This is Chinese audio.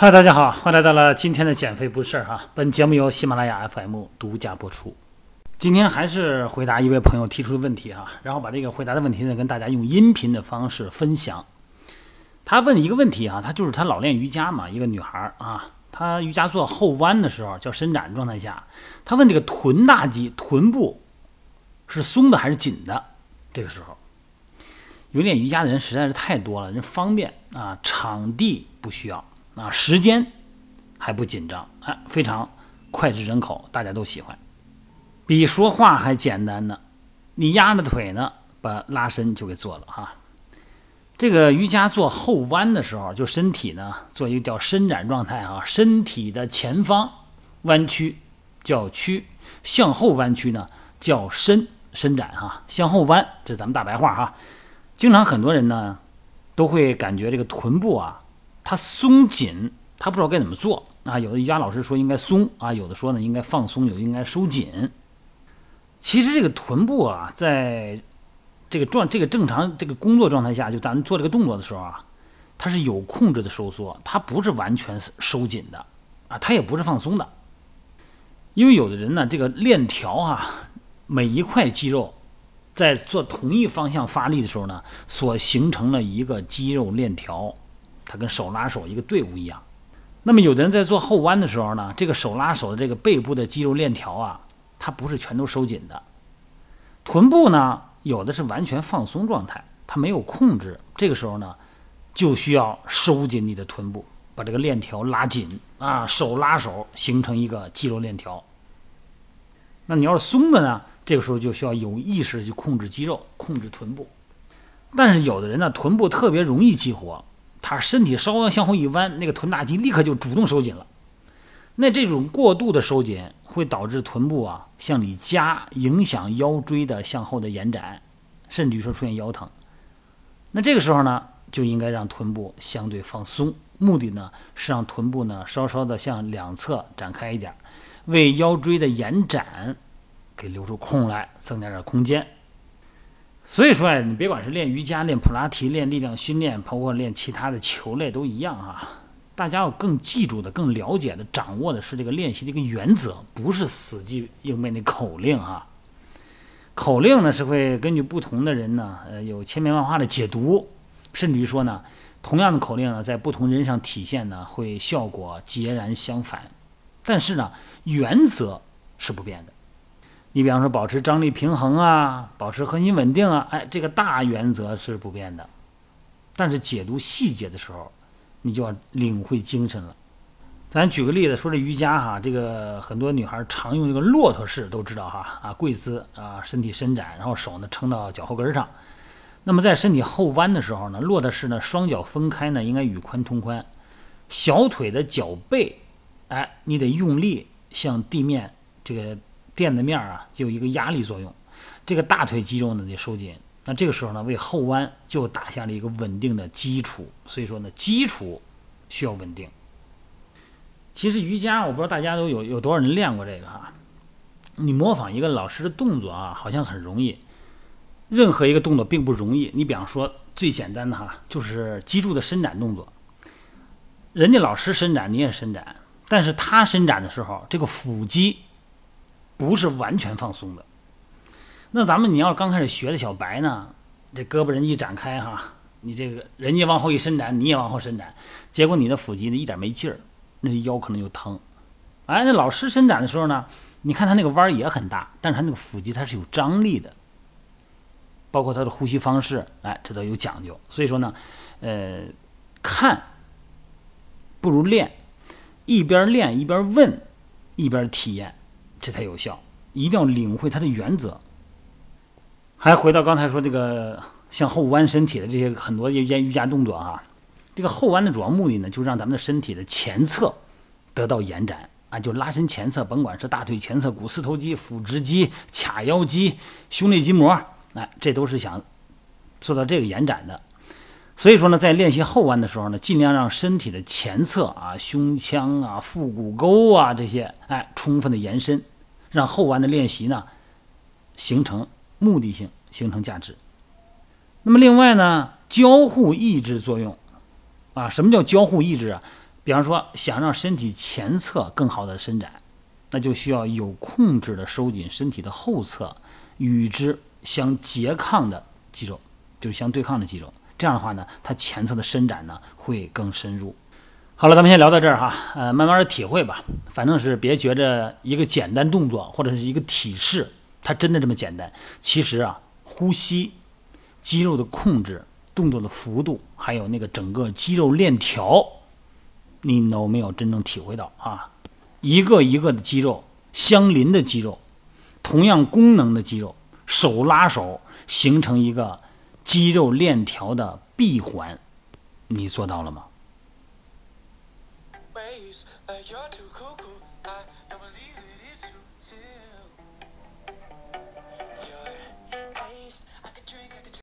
嗨，大家好，欢迎来到了今天的减肥不是事儿哈。本节目由喜马拉雅 FM 独家播出。今天还是回答一位朋友提出的问题哈，然后把这个回答的问题呢跟大家用音频的方式分享。他问一个问题啊，他就是他老练瑜伽嘛，一个女孩啊，她瑜伽做后弯的时候，叫伸展状态下，她问这个臀大肌、臀部是松的还是紧的？这个时候，有练瑜伽的人实在是太多了，人方便啊，场地不需要。啊，时间还不紧张，哎，非常脍炙人口，大家都喜欢，比说话还简单呢。你压着腿呢，把拉伸就给做了哈。这个瑜伽做后弯的时候，就身体呢做一个叫伸展状态啊，身体的前方弯曲叫屈，向后弯曲呢叫伸伸展哈。向后弯，这咱们大白话哈。经常很多人呢都会感觉这个臀部啊。它松紧，他不知道该怎么做啊。有的瑜伽老师说应该松啊，有的说呢应该放松，有的应该收紧。其实这个臀部啊，在这个状这个正常这个工作状态下，就咱们做这个动作的时候啊，它是有控制的收缩，它不是完全收紧的啊，它也不是放松的。因为有的人呢，这个链条啊，每一块肌肉在做同一方向发力的时候呢，所形成了一个肌肉链条。它跟手拉手一个队伍一样，那么有的人在做后弯的时候呢，这个手拉手的这个背部的肌肉链条啊，它不是全都收紧的。臀部呢，有的是完全放松状态，它没有控制。这个时候呢，就需要收紧你的臀部，把这个链条拉紧啊，手拉手形成一个肌肉链条。那你要是松的呢，这个时候就需要有意识去控制肌肉，控制臀部。但是有的人呢，臀部特别容易激活。他身体稍微向后一弯，那个臀大肌立刻就主动收紧了。那这种过度的收紧会导致臀部啊向里夹，影响腰椎的向后的延展，甚至于说出现腰疼。那这个时候呢，就应该让臀部相对放松，目的呢是让臀部呢稍稍的向两侧展开一点，为腰椎的延展给留出空来，增加点空间。所以说啊，你别管是练瑜伽、练普拉提、练力量训练，包括练其他的球类都一样啊。大家要更记住的、更了解的、掌握的是这个练习的一个原则，不是死记硬背那口令啊。口令呢是会根据不同的人呢，呃，有千变万化的解读，甚至于说呢，同样的口令呢，在不同人上体现呢，会效果截然相反。但是呢，原则是不变的。你比方说保持张力平衡啊，保持核心稳定啊，哎，这个大原则是不变的。但是解读细节的时候，你就要领会精神了。咱举个例子说这瑜伽哈，这个很多女孩常用这个骆驼式都知道哈啊，跪姿啊，身体伸展，然后手呢撑到脚后跟上。那么在身体后弯的时候呢，骆驼式呢，双脚分开呢，应该与髋同宽，小腿的脚背，哎，你得用力向地面这个。垫的面啊，就有一个压力作用，这个大腿肌肉呢得收紧。那这个时候呢，为后弯就打下了一个稳定的基础。所以说呢，基础需要稳定。其实瑜伽，我不知道大家都有有多少人练过这个哈。你模仿一个老师的动作啊，好像很容易。任何一个动作并不容易。你比方说最简单的哈，就是脊柱的伸展动作。人家老师伸展，你也伸展，但是他伸展的时候，这个腹肌。不是完全放松的。那咱们你要刚开始学的小白呢，这胳膊人一展开哈，你这个人家往后一伸展，你也往后伸展，结果你的腹肌呢一点没劲儿，那腰可能就疼。哎，那老师伸展的时候呢，你看他那个弯也很大，但是他那个腹肌它是有张力的，包括他的呼吸方式，哎，这都有讲究。所以说呢，呃，看不如练，一边练一边问，一边体验。这才有效，一定要领会它的原则。还回到刚才说这个向后弯身体的这些很多瑜伽瑜伽动作啊，这个后弯的主要目的呢，就让咱们的身体的前侧得到延展啊，就拉伸前侧，甭管是大腿前侧股四头肌、腹直肌、髂腰肌、胸内筋膜，哎，这都是想做到这个延展的。所以说呢，在练习后弯的时候呢，尽量让身体的前侧啊、胸腔啊、腹股沟啊这些，哎，充分的延伸。让后弯的练习呢，形成目的性，形成价值。那么另外呢，交互抑制作用啊，什么叫交互抑制啊？比方说，想让身体前侧更好的伸展，那就需要有控制的收紧身体的后侧与之相拮抗的肌肉，就是相对抗的肌肉。这样的话呢，它前侧的伸展呢会更深入。好了，咱们先聊到这儿哈，呃，慢慢的体会吧。反正是别觉着一个简单动作或者是一个体式，它真的这么简单。其实啊，呼吸、肌肉的控制、动作的幅度，还有那个整个肌肉链条。你有没有真正体会到啊？一个一个的肌肉相邻的肌肉，同样功能的肌肉，手拉手形成一个肌肉链条的闭环，你做到了吗？